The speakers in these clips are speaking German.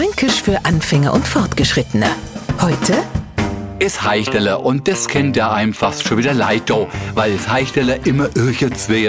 Fränkisch für Anfänger und Fortgeschrittene. Heute es Heichdeler und das kennt ja einem fast schon wieder leid, weil es Heichdeler immer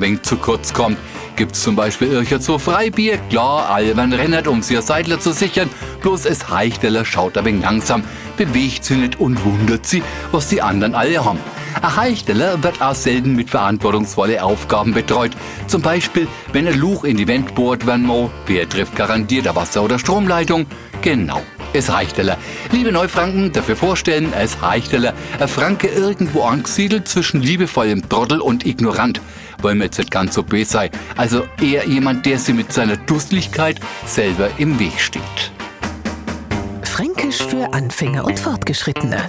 wenig zu kurz kommt. Gibt's zum Beispiel irgend so Freibier, klar, albern rennert, um sich Seidler zu sichern, bloß es Heichdeler schaut ein wenig langsam, bewegt sie nicht und wundert sie, was die anderen alle haben. Ein Heichdeler wird auch selten mit verantwortungsvolle Aufgaben betreut. Zum Beispiel, wenn ein Luch in die Wand bohrt werden muss, wer trifft garantiert eine Wasser- oder Stromleitung? Genau, es Heichdeler. Liebe Neufranken, dafür vorstellen, es Heichdeler, ein Franke irgendwo angesiedelt zwischen liebevollem Trottel und ignorant. Wollen wir jetzt nicht ganz so böse sein. Also eher jemand, der sie mit seiner Dusseligkeit selber im Weg steht. Fränkisch für Anfänger und Fortgeschrittene.